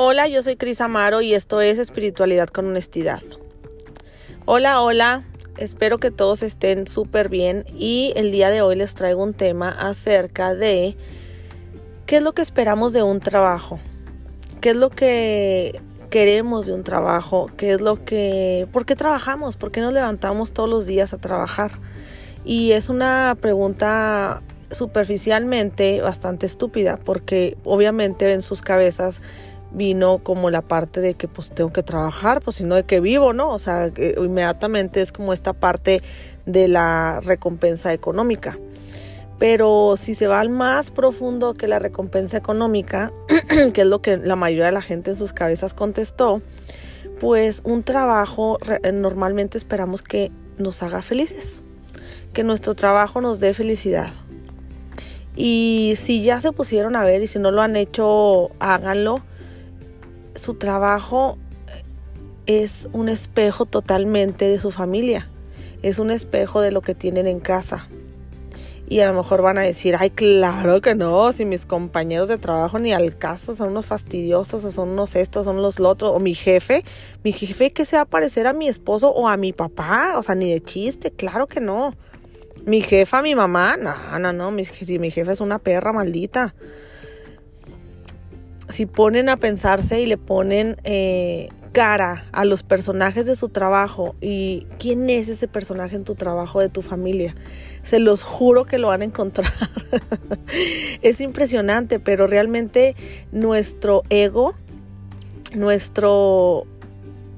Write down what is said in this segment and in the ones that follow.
Hola, yo soy Cris Amaro y esto es Espiritualidad con Honestidad. Hola, hola, espero que todos estén súper bien y el día de hoy les traigo un tema acerca de qué es lo que esperamos de un trabajo, qué es lo que queremos de un trabajo, qué es lo que, por qué trabajamos, por qué nos levantamos todos los días a trabajar. Y es una pregunta superficialmente bastante estúpida porque obviamente en sus cabezas vino como la parte de que pues tengo que trabajar, pues si no de que vivo, ¿no? O sea, inmediatamente es como esta parte de la recompensa económica. Pero si se va al más profundo que la recompensa económica, que es lo que la mayoría de la gente en sus cabezas contestó, pues un trabajo normalmente esperamos que nos haga felices, que nuestro trabajo nos dé felicidad. Y si ya se pusieron a ver y si no lo han hecho, háganlo su trabajo es un espejo totalmente de su familia, es un espejo de lo que tienen en casa. Y a lo mejor van a decir, ay, claro que no, si mis compañeros de trabajo ni al caso son unos fastidiosos o son unos estos, son los otros, o mi jefe, mi jefe que se va a parecer a mi esposo o a mi papá, o sea, ni de chiste, claro que no. Mi jefa, mi mamá, no, no, no, si mi jefe es una perra maldita si ponen a pensarse y le ponen eh, cara a los personajes de su trabajo y quién es ese personaje en tu trabajo de tu familia, se los juro que lo van a encontrar. es impresionante, pero realmente nuestro ego, nuestro,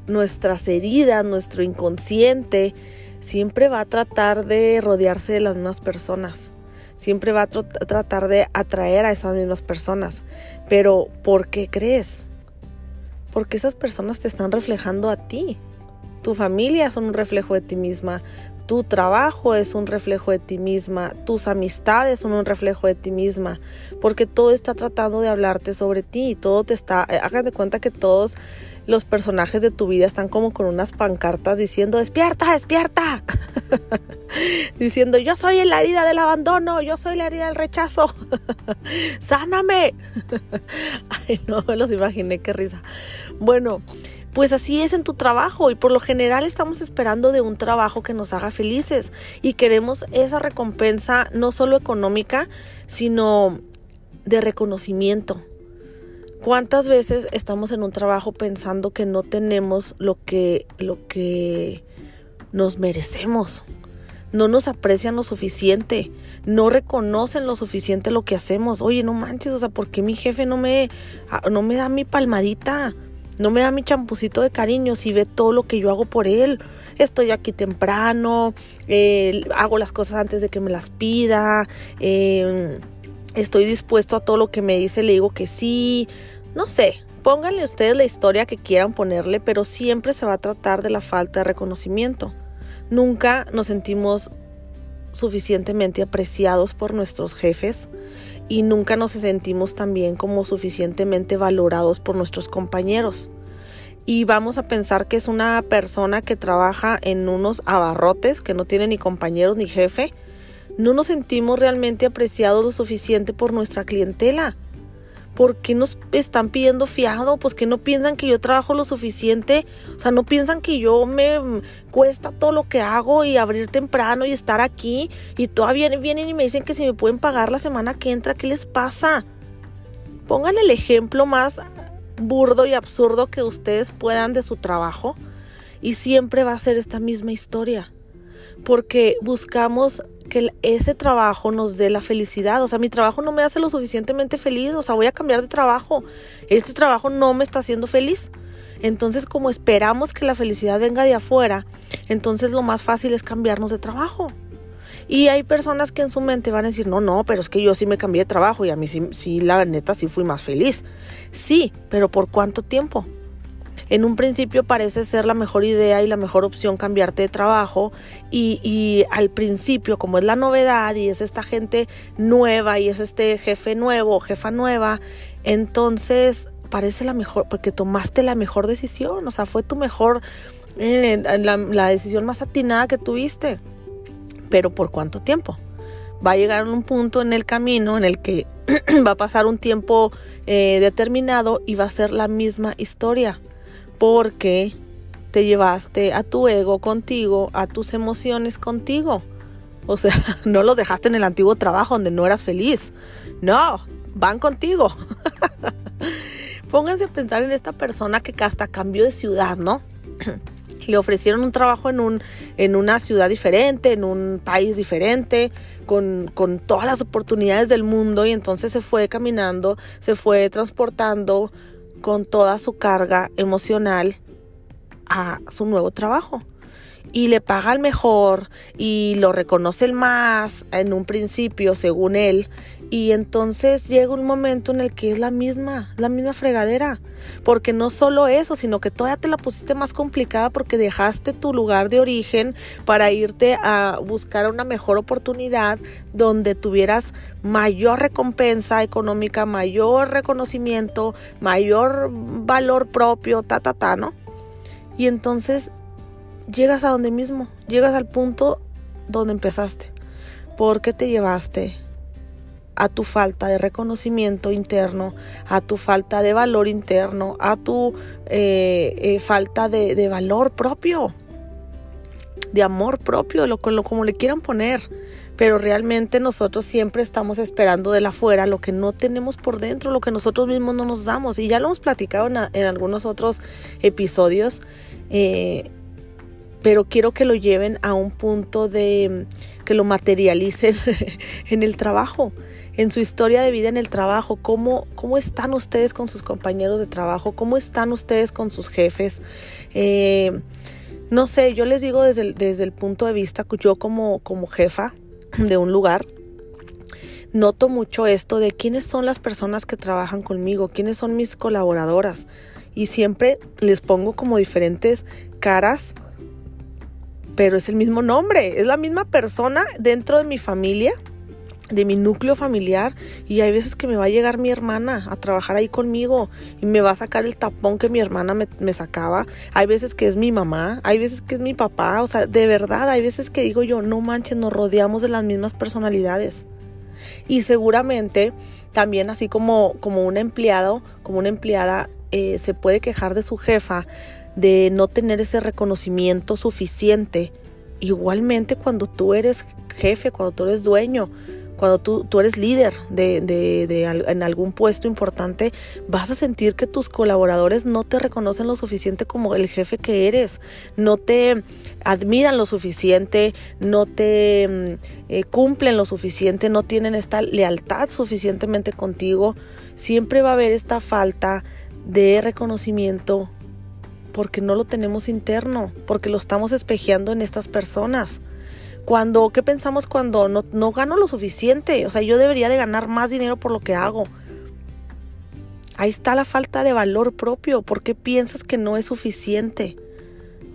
nuestras heridas, nuestro inconsciente, siempre va a tratar de rodearse de las mismas personas siempre va a tratar de atraer a esas mismas personas. Pero ¿por qué crees? Porque esas personas te están reflejando a ti. Tu familia es un reflejo de ti misma. Tu trabajo es un reflejo de ti misma. Tus amistades son un reflejo de ti misma. Porque todo está tratando de hablarte sobre ti. Todo te está... Eh, hagan de cuenta que todos los personajes de tu vida están como con unas pancartas diciendo, despierta, despierta. diciendo, yo soy la herida del abandono, yo soy la herida del rechazo. Sáname. Ay, no, los imaginé, qué risa. Bueno, pues así es en tu trabajo y por lo general estamos esperando de un trabajo que nos haga felices y queremos esa recompensa no solo económica, sino de reconocimiento ¿Cuántas veces estamos en un trabajo pensando que no tenemos lo que, lo que nos merecemos? No nos aprecian lo suficiente, no reconocen lo suficiente lo que hacemos. Oye, no manches, o sea, ¿por qué mi jefe no me, ah, no me da mi palmadita? No me da mi champucito de cariño si ve todo lo que yo hago por él. Estoy aquí temprano, eh, hago las cosas antes de que me las pida. Eh, estoy dispuesto a todo lo que me dice, le digo que sí, no sé, pónganle ustedes la historia que quieran ponerle, pero siempre se va a tratar de la falta de reconocimiento. Nunca nos sentimos suficientemente apreciados por nuestros jefes y nunca nos sentimos también como suficientemente valorados por nuestros compañeros. Y vamos a pensar que es una persona que trabaja en unos abarrotes, que no tiene ni compañeros ni jefe, no nos sentimos realmente apreciados lo suficiente por nuestra clientela. ¿Por qué nos están pidiendo fiado? Pues que no piensan que yo trabajo lo suficiente. O sea, no piensan que yo me cuesta todo lo que hago y abrir temprano y estar aquí. Y todavía vienen y me dicen que si me pueden pagar la semana que entra, ¿qué les pasa? Pongan el ejemplo más burdo y absurdo que ustedes puedan de su trabajo. Y siempre va a ser esta misma historia porque buscamos que ese trabajo nos dé la felicidad. O sea, mi trabajo no me hace lo suficientemente feliz, o sea, voy a cambiar de trabajo. Este trabajo no me está haciendo feliz. Entonces, como esperamos que la felicidad venga de afuera, entonces lo más fácil es cambiarnos de trabajo. Y hay personas que en su mente van a decir, no, no, pero es que yo sí me cambié de trabajo y a mí sí, sí la neta, sí fui más feliz. Sí, pero ¿por cuánto tiempo? En un principio parece ser la mejor idea y la mejor opción cambiarte de trabajo y, al principio como es la novedad y es esta gente nueva y es este jefe nuevo jefa nueva, entonces parece la mejor, porque tomaste la mejor decisión, o sea, fue tu mejor, eh, la, la decisión más atinada que tuviste. Pero ¿por cuánto tiempo? va a llegar a un punto en el camino en el que va a pasar un tiempo eh, determinado y va a ser la misma historia. Porque te llevaste a tu ego contigo, a tus emociones contigo. O sea, no los dejaste en el antiguo trabajo donde no eras feliz. No, van contigo. Pónganse a pensar en esta persona que hasta cambió de ciudad, ¿no? Le ofrecieron un trabajo en, un, en una ciudad diferente, en un país diferente, con, con todas las oportunidades del mundo y entonces se fue caminando, se fue transportando con toda su carga emocional a su nuevo trabajo y le paga el mejor y lo reconoce el más en un principio según él y entonces llega un momento en el que es la misma, la misma fregadera, porque no solo eso, sino que todavía te la pusiste más complicada porque dejaste tu lugar de origen para irte a buscar una mejor oportunidad donde tuvieras mayor recompensa económica, mayor reconocimiento, mayor valor propio, ta, ta, ta, ¿no? Y entonces llegas a donde mismo, llegas al punto donde empezaste. Porque te llevaste a tu falta de reconocimiento interno, a tu falta de valor interno, a tu eh, eh, falta de, valor propio, de amor propio, lo, lo, como le quieran poner. Pero realmente nosotros siempre estamos esperando de la afuera lo que no tenemos por dentro, lo que nosotros mismos no nos damos. Y ya lo hemos platicado en, en algunos otros episodios. Eh, pero quiero que lo lleven a un punto de que lo materialicen en el trabajo, en su historia de vida en el trabajo, cómo, cómo están ustedes con sus compañeros de trabajo, cómo están ustedes con sus jefes. Eh, no sé, yo les digo desde el, desde el punto de vista, yo como, como jefa de un lugar, noto mucho esto de quiénes son las personas que trabajan conmigo, quiénes son mis colaboradoras. Y siempre les pongo como diferentes caras pero es el mismo nombre, es la misma persona dentro de mi familia, de mi núcleo familiar y hay veces que me va a llegar mi hermana a trabajar ahí conmigo y me va a sacar el tapón que mi hermana me, sacaba. Hay veces que es mi mamá, hay veces que es mi papá, o sea, de verdad, hay veces que digo yo, no manches, nos rodeamos de las mismas personalidades. Y seguramente también así como, como un empleado, como una empleada eh, se puede quejar de su jefa, de no tener ese reconocimiento suficiente. Igualmente cuando tú eres jefe, cuando tú eres dueño, cuando tú, tú eres líder de, de, de, en algún puesto importante, vas a sentir que tus colaboradores no te reconocen lo suficiente como el jefe que eres, no te admiran lo suficiente, no te mm, eh, cumplen lo suficiente, no tienen esta lealtad suficientemente contigo. Siempre va a haber esta falta de reconocimiento porque no lo tenemos interno, porque lo estamos espejeando en estas personas. Cuando, ¿qué pensamos cuando no, no gano lo suficiente? O sea, yo debería de ganar más dinero por lo que hago. Ahí está la falta de valor propio. ¿Por qué piensas que no es suficiente?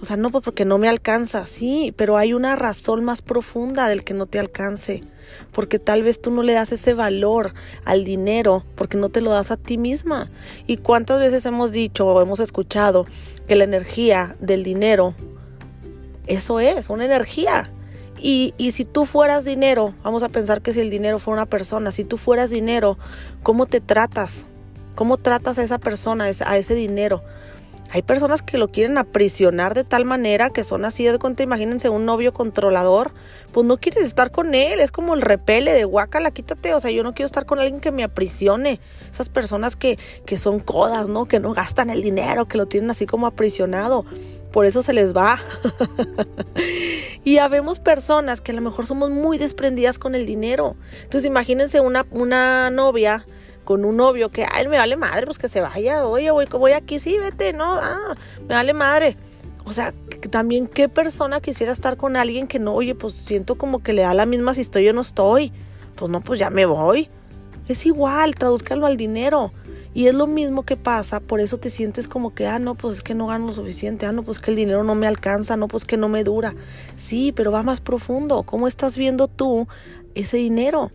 O sea, no, pues porque no me alcanza, sí, pero hay una razón más profunda del que no te alcance, porque tal vez tú no le das ese valor al dinero, porque no te lo das a ti misma. ¿Y cuántas veces hemos dicho o hemos escuchado que la energía del dinero, eso es, una energía? Y, y, si tú fueras dinero, vamos a pensar que si el dinero fuera una persona, si tú fueras dinero, ¿cómo te tratas? ¿Cómo tratas a esa persona, a ese dinero? Hay personas que lo quieren aprisionar de tal manera que son así de cuenta, imagínense un novio controlador, pues no quieres estar con él, es como el repele de guacala, quítate, o sea, yo no quiero estar con alguien que me aprisione. Esas personas que, que son codas, ¿no? Que no gastan el dinero, que lo tienen así como aprisionado. Por eso se les va. y habemos personas que a lo mejor somos muy desprendidas con el dinero. Entonces imagínense una, una novia con un novio que, ay, me vale madre, pues que se vaya, oye, voy, voy aquí, sí, vete, no, ah, me vale madre. O sea, también qué persona quisiera estar con alguien que no, oye, pues siento como que le da la misma si estoy o no estoy. Pues no, pues ya me voy. Es igual, tradúzcanlo al dinero. Y es lo mismo que pasa, por eso te sientes como que, ah, no, pues es que no gano lo suficiente, ah, no, pues que el dinero no me alcanza, no, pues que no me dura. Sí, pero va más profundo. ¿Cómo estás viendo tú ese dinero?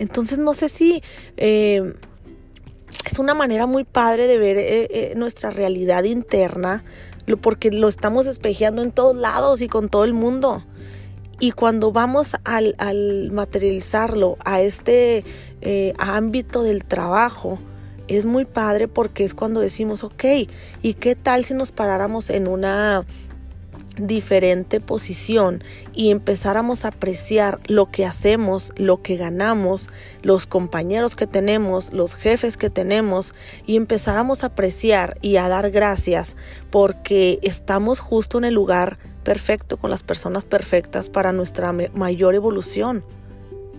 Entonces no sé si eh, es una manera muy padre de ver eh, eh, nuestra realidad interna, porque lo estamos espejeando en todos lados y con todo el mundo. Y cuando vamos al, materializarlo a este ámbito del trabajo, es muy padre porque es cuando decimos, ok, ¿y qué tal si nos paráramos en una diferente posición y empezáramos a apreciar lo que hacemos, lo que ganamos, los compañeros que tenemos, los jefes que tenemos y empezáramos a apreciar y a dar gracias porque estamos justo en el lugar perfecto con las personas perfectas para nuestra mayor evolución.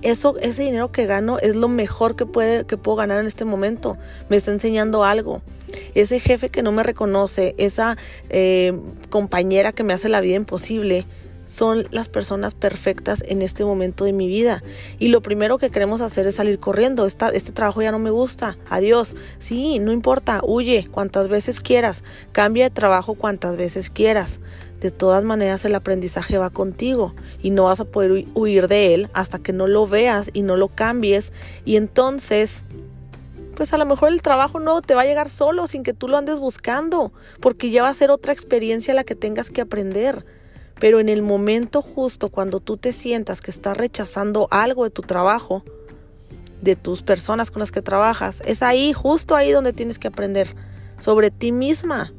Eso, ese dinero que gano es lo mejor que, puede, que puedo ganar en este momento. Me está enseñando algo ese jefe que no me reconoce, esa eh, compañera que me hace la vida imposible, son las personas perfectas en este momento de mi vida. Y lo primero que queremos hacer es salir corriendo. este trabajo ya no me gusta. Adiós. Sí, no importa. Huye cuantas veces quieras. Cambia de trabajo cuantas veces quieras. De todas maneras el aprendizaje va contigo y no vas a poder huir de él hasta que no lo veas y no lo cambies. Y entonces pues a lo mejor el trabajo no te va a llegar solo sin que tú lo andes buscando, porque ya va a ser otra experiencia la que tengas que aprender. Pero en el momento justo, cuando tú te sientas que estás rechazando algo de tu trabajo, de tus personas con las que trabajas, es ahí, justo ahí donde tienes que aprender sobre ti misma,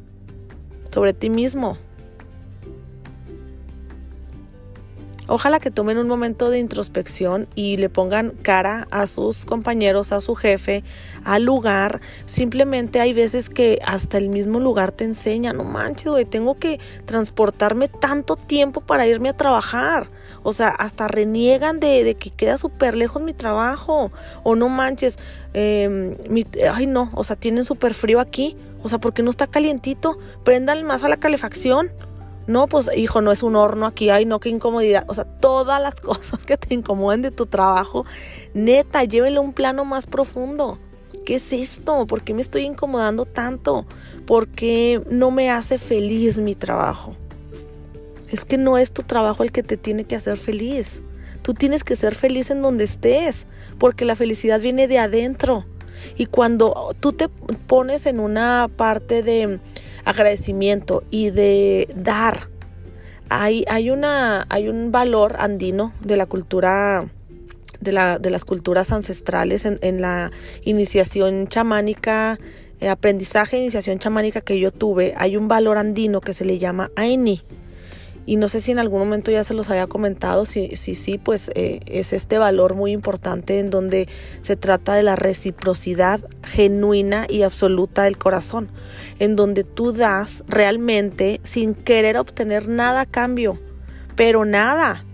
sobre ti mismo. Ojalá que tomen un momento de introspección y le pongan cara a sus compañeros, a su jefe, al lugar. Simplemente hay veces que hasta el mismo lugar te enseña, no manches, güey, tengo que transportarme tanto tiempo para irme a trabajar. O sea, hasta reniegan de, que queda súper lejos mi trabajo. O no manches, em, ay no, o sea, tienen súper frío aquí. O sea, porque no está calientito. Prendan más a la calefacción. No, pues hijo, no es un horno aquí, ay, no, qué incomodidad. O sea, todas las cosas que te incomoden de tu trabajo, neta, llévele un plano más profundo. ¿Qué es esto? ¿Por qué me estoy incomodando tanto? ¿Por qué no me hace feliz mi trabajo? Es que no es tu trabajo el que te tiene que hacer feliz. Tú tienes que ser feliz en donde estés, porque la felicidad viene de adentro. Y cuando tú te pones en una parte de agradecimiento y de dar. Hay, hay, una, hay un valor andino de la cultura, de, la, de las culturas ancestrales en, la iniciación chamánica, eh, aprendizaje, iniciación chamánica que yo tuve. Hay un valor andino que se le llama Aini y no sé si en algún momento ya se los había comentado, si sí, sí, pues eh, es este valor muy importante en donde se trata de la reciprocidad genuina y absoluta del corazón, en donde tú das realmente sin querer obtener nada a cambio, pero nada.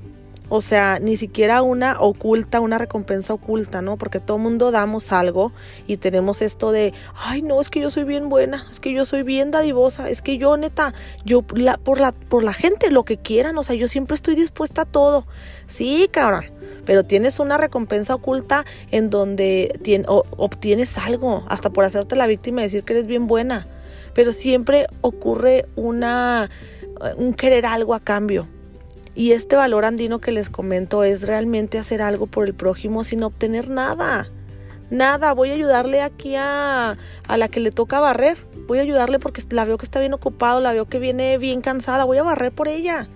O sea, ni siquiera una oculta, una recompensa oculta, ¿no? Porque todo mundo damos algo y tenemos esto de, ay, no, es que yo soy bien buena, es que yo soy bien dadivosa, es que yo neta, yo la, por, la, por la gente, lo que quieran, o sea, yo siempre estoy dispuesta a todo. Sí, cabrón, pero tienes una recompensa oculta en donde obtienes algo, hasta por hacerte la víctima y decir que eres bien buena. Pero siempre ocurre una, un querer algo a cambio. Y este valor andino que les comento es realmente hacer algo por el prójimo sin obtener nada. Nada, voy a ayudarle aquí a, a la que le toca barrer. Voy a ayudarle porque la veo que está bien ocupado, la veo que viene bien cansada. Voy a barrer por ella.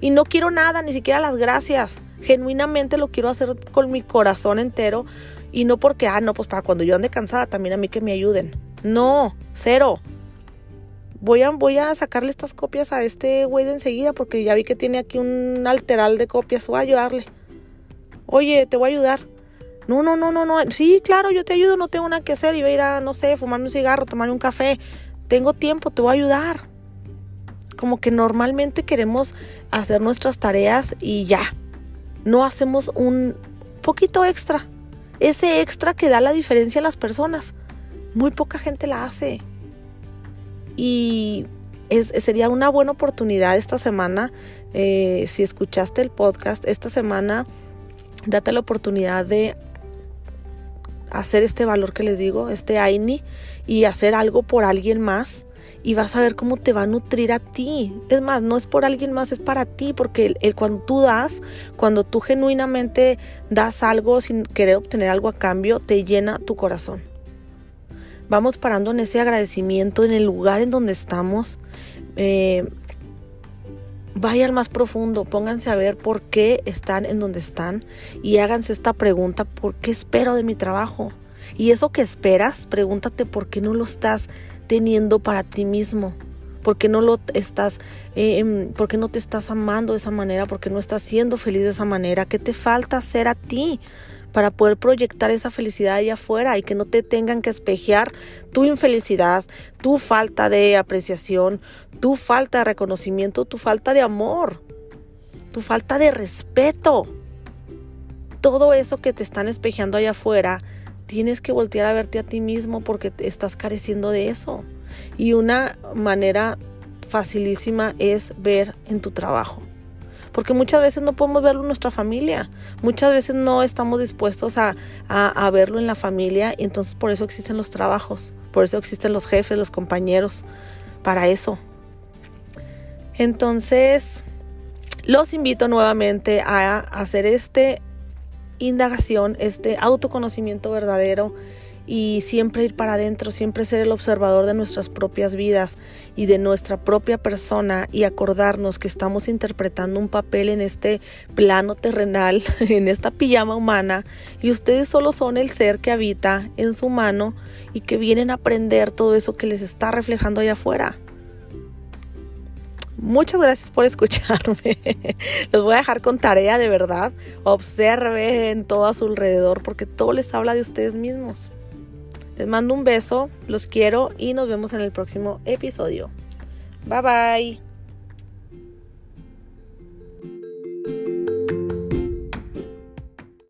Y no quiero nada, ni siquiera las gracias. Genuinamente lo quiero hacer con mi corazón entero. Y no porque, ah, no, pues para cuando yo ande cansada también a mí que me ayuden. No, cero voy a, voy a sacarle estas copias a este güey de enseguida porque ya vi que tiene aquí un alteral de copias. Voy a ayudarle. Oye, te voy a ayudar. No, no, no, no, no. Sí, claro, yo te ayudo, no tengo nada que hacer. Voy a ir a, no sé, fumarme un cigarro, tomarme un café. Tengo tiempo, te voy a ayudar. Como que normalmente queremos hacer nuestras tareas y ya. No hacemos un poquito extra. Ese extra que da la diferencia en las personas. Muy poca gente la hace. Y sería una buena oportunidad esta semana, eh, si escuchaste el podcast, esta semana date la oportunidad de hacer este valor que les digo, este AINI, y hacer algo por alguien más y vas a ver cómo te va a nutrir a ti. Es más, no es por alguien más, es para ti, porque el, cuando tú das, cuando tú genuinamente das algo sin querer obtener algo a cambio, te llena tu corazón vamos parando en ese agradecimiento en el lugar en donde estamos. Eh, Vayan más profundo, pónganse a ver por qué están en donde están y háganse esta pregunta, ¿por qué espero de mi trabajo? Y eso que esperas, pregúntate por qué no lo estás teniendo para ti mismo. ¿Por qué no lo estás, em, por qué no te estás amando de esa manera? ¿Por qué no estás siendo feliz de esa manera? ¿Qué te falta hacer a ti? Para poder proyectar esa felicidad allá afuera y que no te tengan que espejear tu infelicidad, tu falta de apreciación, tu falta de reconocimiento, tu falta de amor, tu falta de respeto. Todo eso que te están espejeando allá afuera, tienes que voltear a verte a ti mismo porque estás careciendo de eso. Y una manera facilísima es ver en tu trabajo porque muchas veces no podemos verlo en nuestra familia, muchas veces no estamos dispuestos a, verlo en la familia y entonces por eso existen los trabajos, por eso existen los jefes, los compañeros, para eso. Entonces, los invito nuevamente a hacer este indagación, este autoconocimiento verdadero y siempre ir para adentro, siempre ser el observador de nuestras propias vidas y de nuestra propia persona y acordarnos que estamos interpretando un papel en este plano terrenal, en esta pijama humana y ustedes solo son el ser que habita en su mano y que vienen a aprender todo eso que les está reflejando allá afuera. Muchas gracias por escucharme. Les voy a dejar con tarea de verdad. Observen todo a su alrededor porque todo les habla de ustedes mismos. Les mando un beso, los quiero y nos vemos en el próximo episodio. Bye bye.